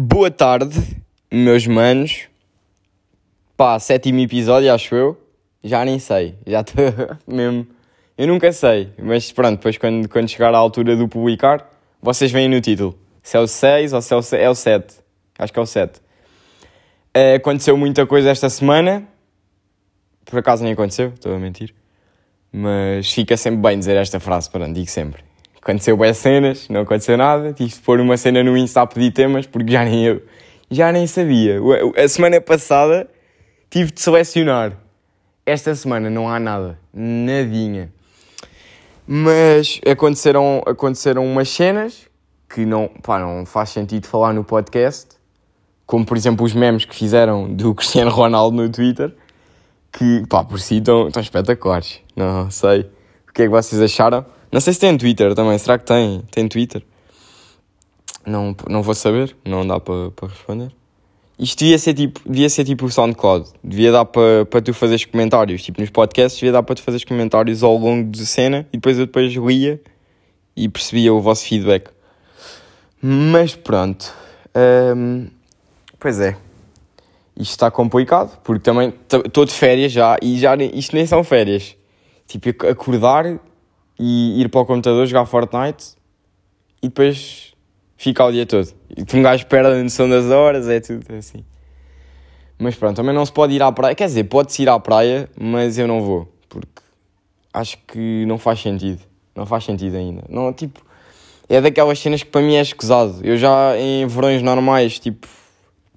Boa tarde, meus manos. Pá, sétimo episódio, acho eu. Já nem sei, já estou mesmo. Eu nunca sei, mas pronto, depois quando, quando chegar à altura do publicar, vocês veem no título. Se é o 6 ou se é o, é o 7. Acho que é o 7. Uh, aconteceu muita coisa esta semana. Por acaso nem aconteceu, estou a mentir. Mas fica sempre bem dizer esta frase, pronto, digo sempre. Aconteceu boas cenas, não aconteceu nada. Tive de pôr uma cena no Insta a pedir temas porque já nem eu, já nem sabia. A semana passada tive de selecionar. Esta semana não há nada, nadinha. Mas aconteceram, aconteceram umas cenas que não, pá, não faz sentido falar no podcast, como por exemplo os memes que fizeram do Cristiano Ronaldo no Twitter, que pá, por si estão, estão espetaculares. Não sei o que é que vocês acharam. Não sei se tem Twitter também, será que tem? Tem Twitter? Não, não vou saber, não dá para, para responder. Isto devia ser tipo, devia ser tipo o SoundCloud. Devia dar para, para tu fazeres comentários. Tipo, nos podcasts devia dar para tu fazeres comentários ao longo da cena e depois eu depois lia e percebia o vosso feedback. Mas pronto. Pois é. Isto está complicado, porque também estou de férias já e já isto nem são férias. Tipo, acordar e ir para o computador jogar Fortnite e depois fica o dia todo. E um gajo perde a noção das horas, é tudo assim. Mas pronto, também não se pode ir à praia. Quer dizer, pode-se ir à praia, mas eu não vou. Porque acho que não faz sentido. Não faz sentido ainda. Não, tipo, é daquelas cenas que para mim é escusado. Eu já em verões normais, tipo,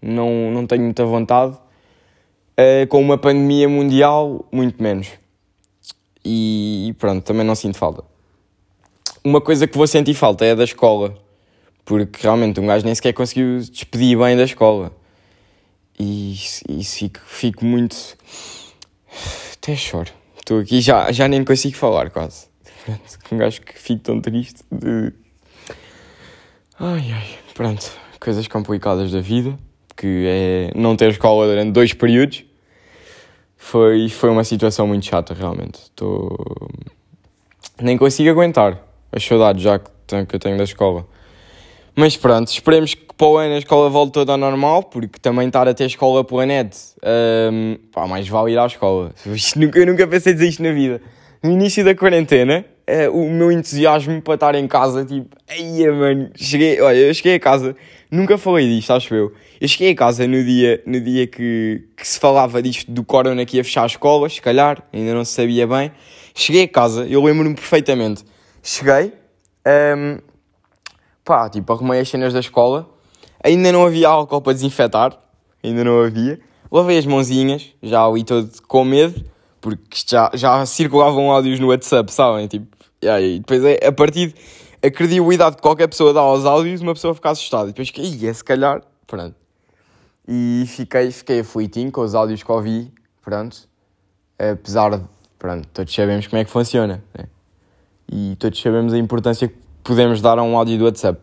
não, não tenho muita vontade. Uh, com uma pandemia mundial, muito menos. E, pronto, também não sinto falta. Uma coisa que vou sentir falta é da escola porque realmente um gajo nem sequer conseguiu despedir bem da escola. E isso fico, fico muito. Até choro. Estou aqui já, já nem consigo falar quase. Um gajo que fico tão triste de. Ai ai, pronto. Coisas complicadas da vida, que é não ter escola durante dois períodos. Foi, foi uma situação muito chata, realmente. Estou. Nem consigo aguentar as saudades já que eu tenho da escola. Mas pronto, esperemos que para o ano a escola volte toda ao normal, porque também estar a ter escola pela net, um, pá, mais vale ir à escola. eu nunca pensei dizer isto na vida. No início da quarentena, uh, o meu entusiasmo para estar em casa, tipo, ai mano, cheguei, olha, eu cheguei a casa, nunca falei disto, acho eu. Eu cheguei a casa no dia, no dia que, que se falava disto do corona que ia fechar as escolas, se calhar, ainda não se sabia bem. Cheguei a casa, eu lembro-me perfeitamente. Cheguei, um, pá, tipo, arrumei as cenas da escola. Ainda não havia álcool para desinfetar, ainda não havia. Lavei as mãozinhas, já ali todo com medo, porque já, já circulavam áudios no WhatsApp, sabem? Tipo, e aí, depois é, a partir a credibilidade que qualquer pessoa dá aos áudios, uma pessoa fica assustada. E depois, ia, se calhar, pronto. E fiquei, fiquei aflitinho com os áudios que ouvi, pronto. Apesar de, pronto, todos sabemos como é que funciona, né? E todos sabemos a importância que podemos dar a um áudio do WhatsApp.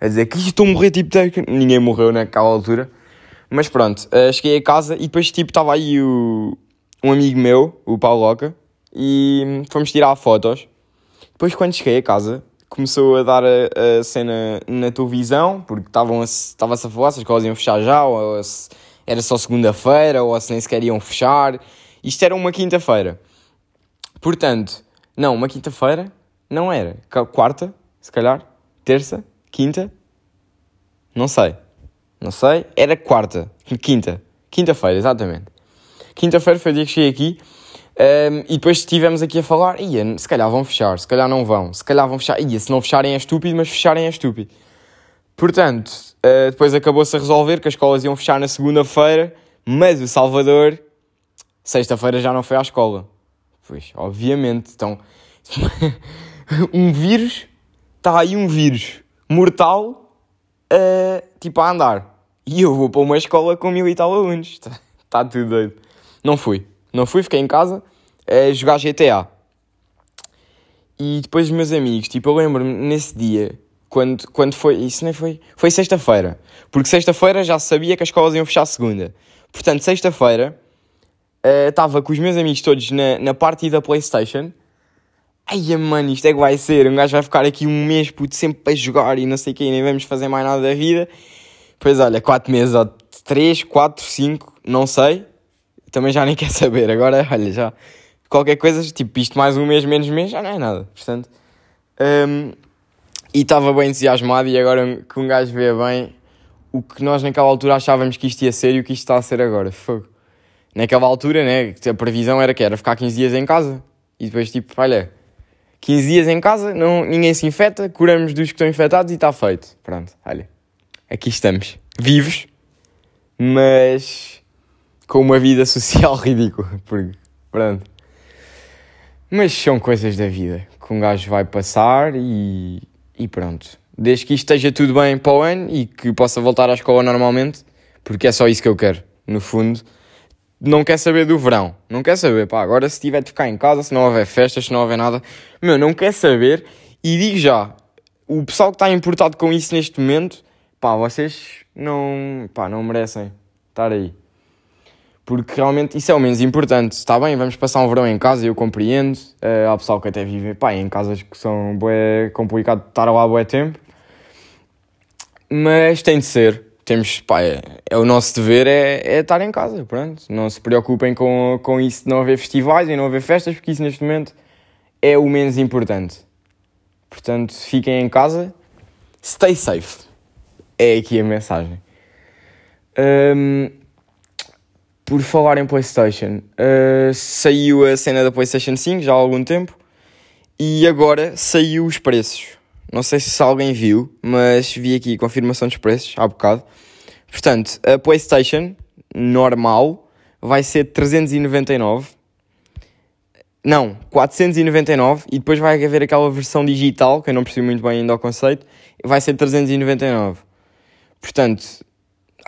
A dizer que estou a morrer, tipo, ninguém morreu naquela altura. Mas pronto, uh, cheguei a casa e depois, tipo, estava aí o, um amigo meu, o Paulo Loca, e fomos tirar fotos. Depois, quando cheguei a casa, começou a dar a, a cena na televisão, porque estava-se a falar se as escolas iam fechar já, ou se era só segunda-feira, ou se nem sequer iam fechar. Isto era uma quinta-feira. Portanto, não, uma quinta-feira, não era. Quarta, se calhar. Terça, quinta. Não sei. Não sei. Era quarta. Quinta. Quinta-feira, exatamente. Quinta-feira foi o dia que cheguei aqui. Um, e depois estivemos aqui a falar, ia, se calhar vão fechar, se calhar não vão, se calhar vão fechar, ia, se não fecharem é estúpido, mas fecharem é estúpido. Portanto, uh, depois acabou-se a resolver que as escolas iam fechar na segunda-feira, mas o Salvador, sexta-feira já não foi à escola. Pois, obviamente, então, um vírus, está aí um vírus mortal, uh, tipo a andar. E eu vou para uma escola com mil e tal alunos. Está tá tudo doido. Não fui. Não fui, fiquei em casa a jogar GTA. E depois os meus amigos, tipo, eu lembro-me nesse dia, quando, quando foi, isso nem foi, foi sexta-feira. Porque sexta-feira já sabia que as escolas iam fechar segunda. Portanto, sexta-feira, estava uh, com os meus amigos todos na, na party da Playstation Ai, mano, isto é que vai ser. Um gajo vai ficar aqui um mês, puto, sempre para jogar e não sei o quê, nem vamos fazer mais nada da vida. Pois olha, 4 meses, ou 3, 4, 5, não sei. Também já nem quer saber. Agora, olha, já. Qualquer coisa, tipo, isto mais um mês, menos mês, já não é nada. Portanto. Um, e estava bem entusiasmado e agora que um gajo vê bem o que nós naquela altura achávamos que isto ia ser e o que isto está a ser agora. Fogo. Naquela altura, né, a previsão era que era ficar 15 dias em casa. E depois, tipo, olha, 15 dias em casa, não, ninguém se infecta, curamos dos que estão infectados e está feito. Pronto, olha, aqui estamos, vivos, mas com uma vida social ridícula. Porque, pronto. Mas são coisas da vida que um gajo vai passar e, e pronto. Desde que isto esteja tudo bem para o ano e que possa voltar à escola normalmente, porque é só isso que eu quero, no fundo. Não quer saber do verão, não quer saber, pá, agora se tiver de ficar em casa, se não houver festas, se não houver nada, meu, não quer saber. E digo já, o pessoal que está importado com isso neste momento, pá, vocês não, pá, não merecem estar aí porque realmente isso é o menos importante. Está bem, vamos passar um verão em casa, eu compreendo. Uh, há pessoal que até vive pá, em casas que são bué complicado estar lá bué tempo. Mas tem de ser. Temos, pá, é, é o nosso dever é, é, estar em casa, pronto. Não se preocupem com, com isso de não haver festivais e não haver festas, porque isso neste momento é o menos importante. Portanto, fiquem em casa, stay safe. É aqui a mensagem. Um, por falar em PlayStation, uh, saiu a cena da PlayStation 5 já há algum tempo e agora saiu os preços. Não sei se alguém viu, mas vi aqui confirmação dos preços há bocado. Portanto, a PlayStation normal vai ser 399. Não, 499 e depois vai haver aquela versão digital, que eu não percebi muito bem ainda o conceito, vai ser 399. Portanto,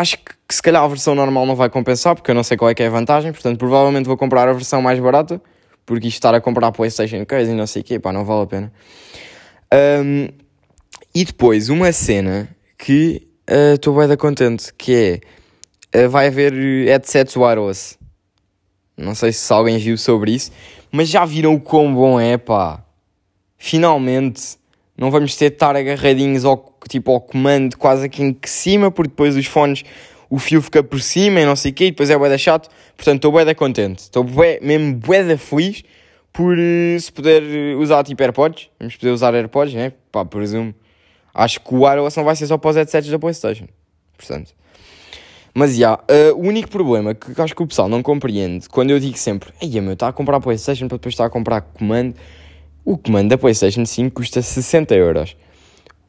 acho que, que, se calhar a versão normal não vai compensar, porque eu não sei qual é que é a vantagem, portanto provavelmente vou comprar a versão mais barata, porque isto estar a comprar Playstation Case e não sei o quê, pá, não vale a pena. Um, e depois, uma cena que estou uh, bem da contente, que é, uh, vai haver headsets wireless. Não sei se alguém viu sobre isso, mas já viram o quão bom é, pá. Finalmente, não vamos ter de estar agarradinhos ao tipo ao comando quase aqui em cima, porque depois os fones, o fio fica por cima e não sei o quê, e depois é bué chato. Portanto, estou bué da contente. Estou mesmo bué da feliz por uh, se poder usar tipo AirPods. Vamos poder usar AirPods, né? Pá, presumo. Acho que o wireless não vai ser só para os headsets da Playstation. Portanto. Mas, já, yeah, uh, o único problema que acho que o pessoal não compreende, quando eu digo sempre, ei meu, está a comprar Playstation para depois estar a comprar comando, o comando da Playstation 5 custa 60 euros.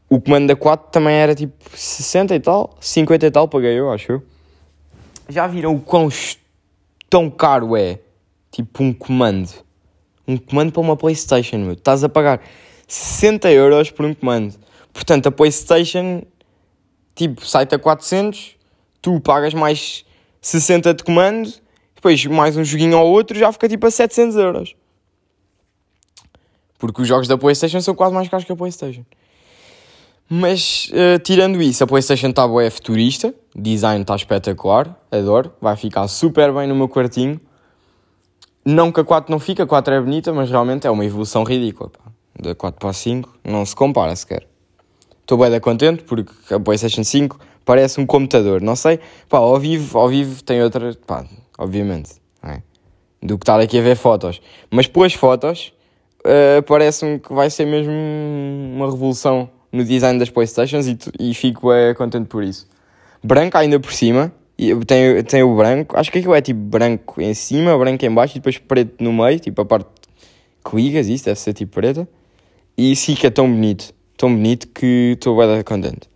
O comando da 4 também era tipo 60 e tal, 50 e tal, paguei eu, acho eu. Já viram o quão tão caro é? Tipo um comando. Um comando para uma Playstation, meu. Estás a pagar 60 euros por um comando. Portanto, a Playstation, tipo, sai-te a 400, tu pagas mais 60 de comando, depois mais um joguinho ou outro, já fica tipo a 700 euros. Porque os jogos da Playstation são quase mais caros que a Playstation. Mas, uh, tirando isso, a PlayStation está boa, é futurista, design está espetacular, adoro, vai ficar super bem no meu quartinho. Não que a 4 não fica, a 4 é bonita, mas realmente é uma evolução ridícula. Pá. Da 4 para a 5 não se compara sequer. Estou bem contente porque a PlayStation 5 parece um computador, não sei, pá, ao vivo, ao vivo tem outra, pá, obviamente, é? do que estar aqui a ver fotos. Mas pelas fotos, uh, parece-me que vai ser mesmo uma revolução no design das Playstations e, e fico é, contente por isso. Branco ainda por cima, tem, tem o branco, acho que aquilo é tipo branco em cima, branco em baixo e depois preto no meio, tipo a parte que ligas, isso deve ser tipo preta. E fica tão bonito, tão bonito que estou bem contente.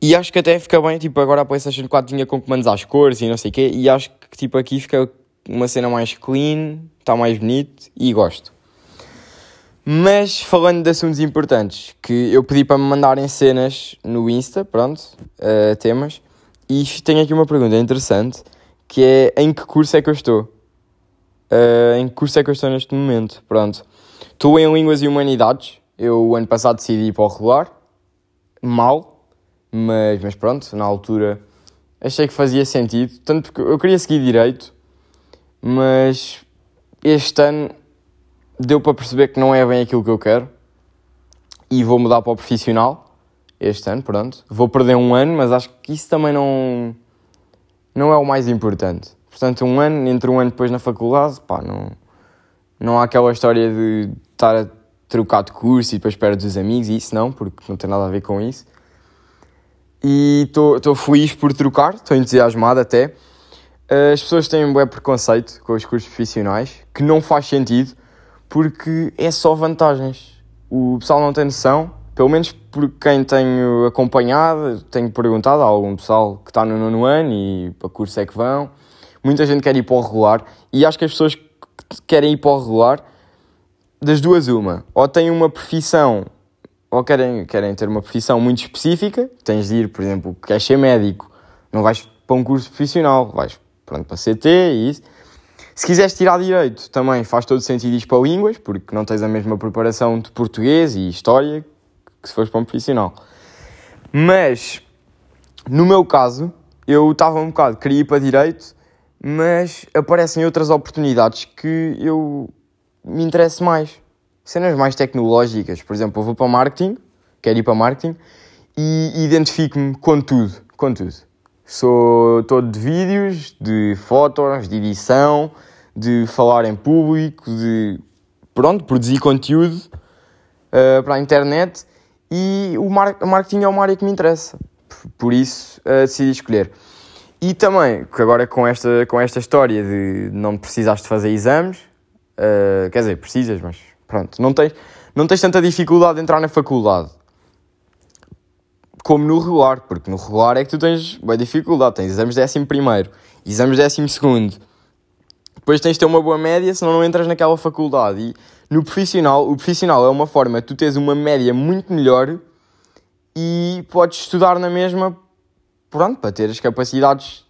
E acho que até fica bem, tipo, agora a PlayStation 4 tinha com comandos às cores e não sei o quê, e acho que tipo aqui fica uma cena mais clean, está mais bonito e gosto. Mas falando de assuntos importantes, que eu pedi para me mandarem cenas no Insta, pronto, uh, temas, e tenho aqui uma pergunta interessante, que é em que curso é que eu estou? Uh, em que curso é que eu estou neste momento? Pronto. Estou em Línguas e Humanidades, eu ano passado decidi ir para o regular, mal, mas, mas pronto, na altura achei que fazia sentido, tanto porque eu queria seguir Direito, mas este ano deu para perceber que não é bem aquilo que eu quero e vou mudar para o profissional. este ano, pronto. Vou perder um ano, mas acho que isso também não, não é o mais importante. Portanto, um ano, entre um ano depois na faculdade, pá, não, não há aquela história de estar a trocar de curso e depois perto dos amigos, e isso não, porque não tem nada a ver com isso. E estou feliz por trocar, estou entusiasmado até. As pessoas têm um bom preconceito com os cursos profissionais, que não faz sentido, porque é só vantagens. O pessoal não tem noção, pelo menos por quem tenho acompanhado, tenho perguntado a algum pessoal que está no nono ano e para curso é que vão. Muita gente quer ir para o regular e acho que as pessoas que querem ir para o regular, das duas, uma, ou têm uma profissão ou querem, querem ter uma profissão muito específica, tens de ir, por exemplo, queres ser médico, não vais para um curso profissional, vais pronto, para CT e isso. Se quiseres tirar direito, também faz todo sentido ir para línguas, porque não tens a mesma preparação de português e história que se fores para um profissional. Mas, no meu caso, eu estava um bocado, queria ir para direito, mas aparecem outras oportunidades que eu me interesso mais. Cenas mais tecnológicas, por exemplo, eu vou para marketing, quero ir para marketing, e identifico-me com tudo, com tudo. Sou todo de vídeos, de fotos, de edição, de falar em público, de pronto, produzir conteúdo uh, para a internet e o mar marketing é uma área que me interessa. Por isso uh, decidi escolher. E também, agora com esta, com esta história de não precisaste fazer exames, uh, quer dizer, precisas, mas pronto, não tens, não tens tanta dificuldade de entrar na faculdade como no regular, porque no regular é que tu tens boa dificuldade, tens exames décimo primeiro, exames décimo segundo, depois tens de ter uma boa média, senão não entras naquela faculdade. E no profissional, o profissional é uma forma de tu teres uma média muito melhor e podes estudar na mesma, pronto, para ter as capacidades,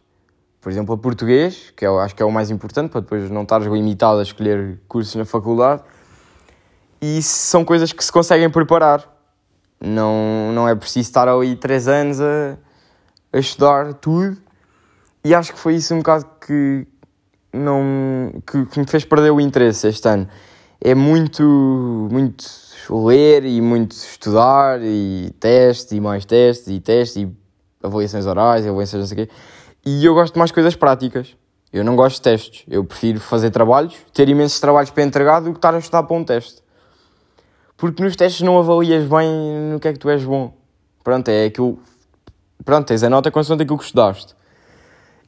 por exemplo, a português, que eu acho que é o mais importante, para depois não estares limitado a escolher cursos na faculdade. E são coisas que se conseguem preparar. Não, não é preciso estar ali três anos a, a estudar tudo. E acho que foi isso um bocado que, não, que, que, me fez perder o interesse este ano. É muito, muito ler e muito estudar e testes e mais testes e testes e avaliações orais e avaliações não sei o quê. E eu gosto de mais coisas práticas. Eu não gosto de testes. Eu prefiro fazer trabalhos, ter imensos trabalhos para entregar do que estar a estudar para um teste. Porque nos testes não avalias bem no que é que tu és bom. Pronto, é aquilo. Pronto, tens a nota consoante aquilo que estudaste.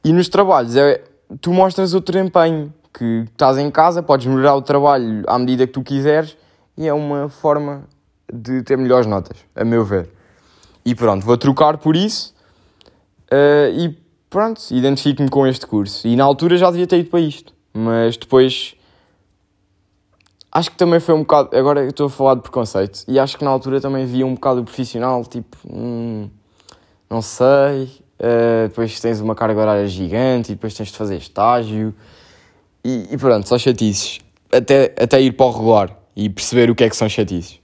E nos trabalhos é tu mostras o teu empenho, que estás em casa, podes melhorar o trabalho à medida que tu quiseres e é uma forma de ter melhores notas, a meu ver. E pronto, vou trocar por isso uh, e pronto, identifico-me com este curso. E na altura já devia ter ido para isto, mas depois acho que também foi um bocado. Agora estou a falar de preconceito e acho que na altura também via um bocado o profissional, tipo, hum, não sei, Uh, depois tens uma carga horária gigante e depois tens de fazer estágio e, e, pronto, só chatices. Até, até ir para o regular e perceber o que é que são chatices.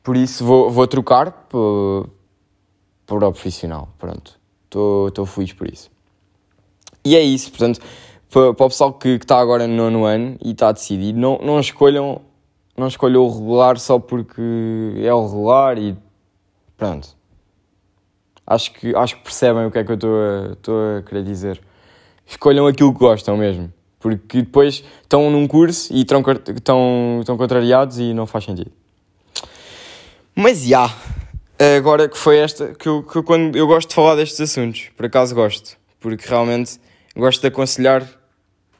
Por isso vou, vou trocar para, para o profissional. Pronto, estou feliz por isso. E é isso, portanto, para, para o pessoal que, está agora no nono ano e está decidido, não, não escolham não escolham o regular só porque é o regular e pronto acho que, acho que percebem o que é que eu estou a, a querer dizer. Escolham aquilo que gostam mesmo. Porque depois estão num curso e estão, estão, estão contrariados e não faz sentido. Mas já. Yeah, agora que foi esta, que eu, que eu, quando eu gosto de falar destes assuntos, por acaso gosto. Porque realmente gosto de aconselhar.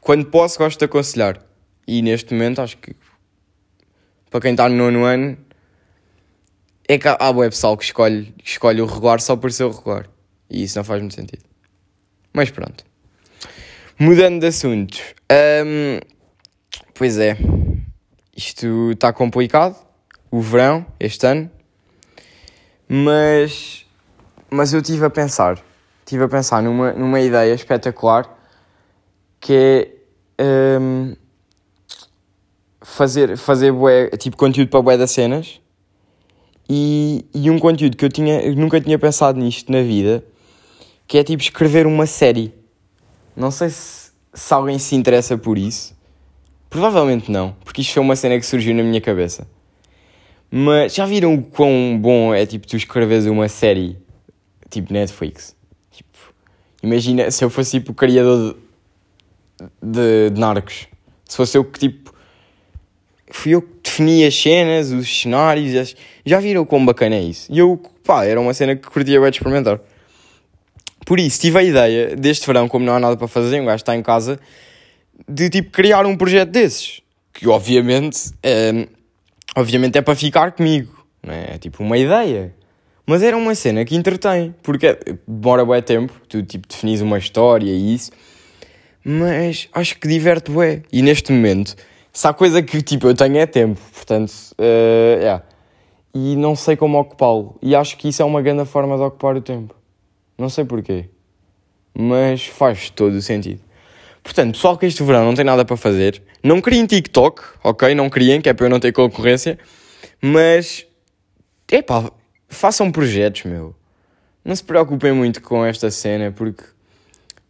Quando posso, gosto de aconselhar. E neste momento acho que para quem está no nono ano é que há, há pessoal que escolhe, que escolhe o regular só por ser o regular. E isso não faz muito sentido. Mas pronto. Mudando de assunto. Um, pois é. Isto está complicado. O verão, este ano. Mas. Mas eu estive a pensar. Estive a pensar numa, numa ideia espetacular que é. Um, fazer, fazer bué, tipo conteúdo para bué das cenas e, e um conteúdo que eu, tinha, eu nunca tinha pensado nisto na vida, que é tipo escrever uma série. Não sei se, se alguém se interessa por isso. Provavelmente não, porque isto foi uma cena que surgiu na minha cabeça. Mas já viram o quão bom é tipo tu escreves uma série tipo Netflix? Tipo, imagina se eu fosse tipo o criador de, de, Narcos. Se fosse eu que tipo fui eu que defini as cenas, os cenários, as... já viram quão bacana é isso? E eu, pá, era uma cena que curtia bem de experimentar. Por isso, tive a ideia, deste verão, como não há nada para fazer, um gajo está em casa, de tipo criar um projeto desses. Que obviamente é, obviamente é para ficar comigo, não é? É tipo uma ideia. Mas era uma cena que entretém, porque demora bem tempo, tu tipo definis uma história e isso, mas acho que diverte bué. E neste momento, se há coisa que tipo eu tenho é tempo, portanto, uh, yeah. E não sei como ocupá-lo. E acho que isso é uma grande forma de ocupar o tempo. Não sei porquê. Mas faz todo o sentido. Portanto, pessoal que este verão não tem nada para fazer, não criem TikTok, ok? Não criem, que é para eu não ter concorrência. Mas, epá, façam projetos, meu. Não se preocupem muito com esta cena, porque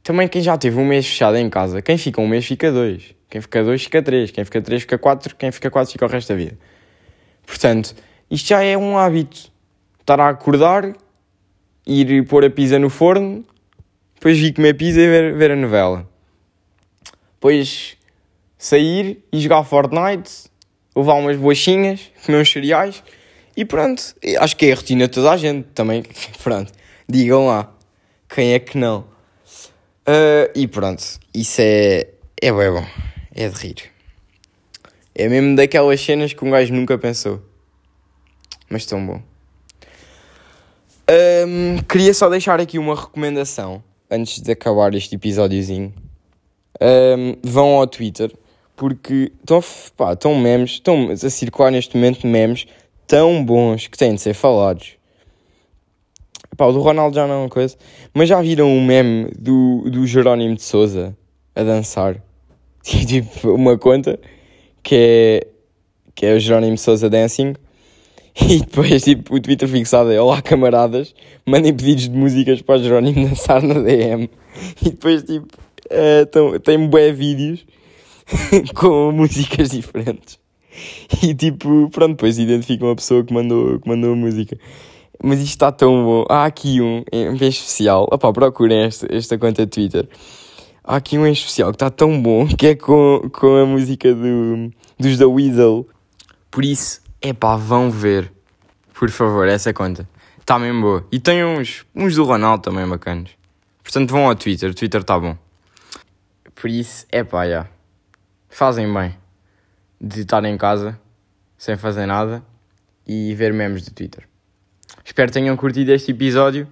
também quem já teve um mês fechado em casa, quem fica um mês fica dois. Quem fica dois fica três. Quem fica três fica quatro. Quem fica quatro fica o resto da vida. Portanto, isto já é um hábito. Estar a acordar, ir pôr a pizza no forno, depois vir comer pizza e ver, ver a novela. Depois sair e jogar Fortnite, levar umas bolachinhas, comer uns cereais e pronto. Acho que é a rotina de toda a gente também. Pronto, digam lá. Quem é que não? Uh, e pronto, isso é, é bem bom. É de rir. É mesmo daquelas cenas que um gajo nunca pensou. Mas tão bom. Um, queria só deixar aqui uma recomendação antes de acabar este episódiozinho. Um, vão ao Twitter porque estão, pá, estão memes, estão a circular neste momento memes tão bons que têm de ser falados. Pá, o do Ronaldo já não é uma coisa, mas já viram o meme do, do Jerónimo de Souza a dançar? tipo, uma conta que é, que é o Jerónimo de Souza Dancing E depois, tipo, o Twitter fixado é Olá, camaradas, mandem pedidos de músicas para o Jerónimo dançar na DM. E depois, tipo, uh, tem bué vídeos com músicas diferentes. E, tipo, pronto, depois identificam a pessoa que mandou, que mandou a música. Mas isto está tão bom. Há aqui um em especial. Opá, procurem esta, esta conta de Twitter. Há aqui um em especial que está tão bom que é com, com a música do, dos The Weasel. Por isso, Epá, vão ver. Por favor, essa conta. Está mesmo boa. E tem uns, uns do Ronaldo também bacanas. Portanto, vão ao Twitter. O Twitter está bom. Por isso, epá, já. Fazem bem. De estar em casa, sem fazer nada, e ver memes do Twitter. Espero que tenham curtido este episódio.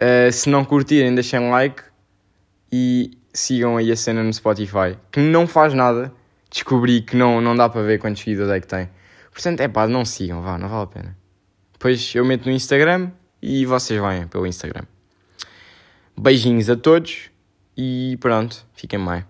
Uh, se não curtirem, deixem like. E sigam aí a cena no Spotify. Que não faz nada. Descobri que não, não dá para ver quantos seguidores é que tem. Portanto, é pá, não sigam, vá, não vale a pena. Depois eu meto no Instagram e vocês vêm pelo Instagram. Beijinhos a todos e pronto, fiquem bem.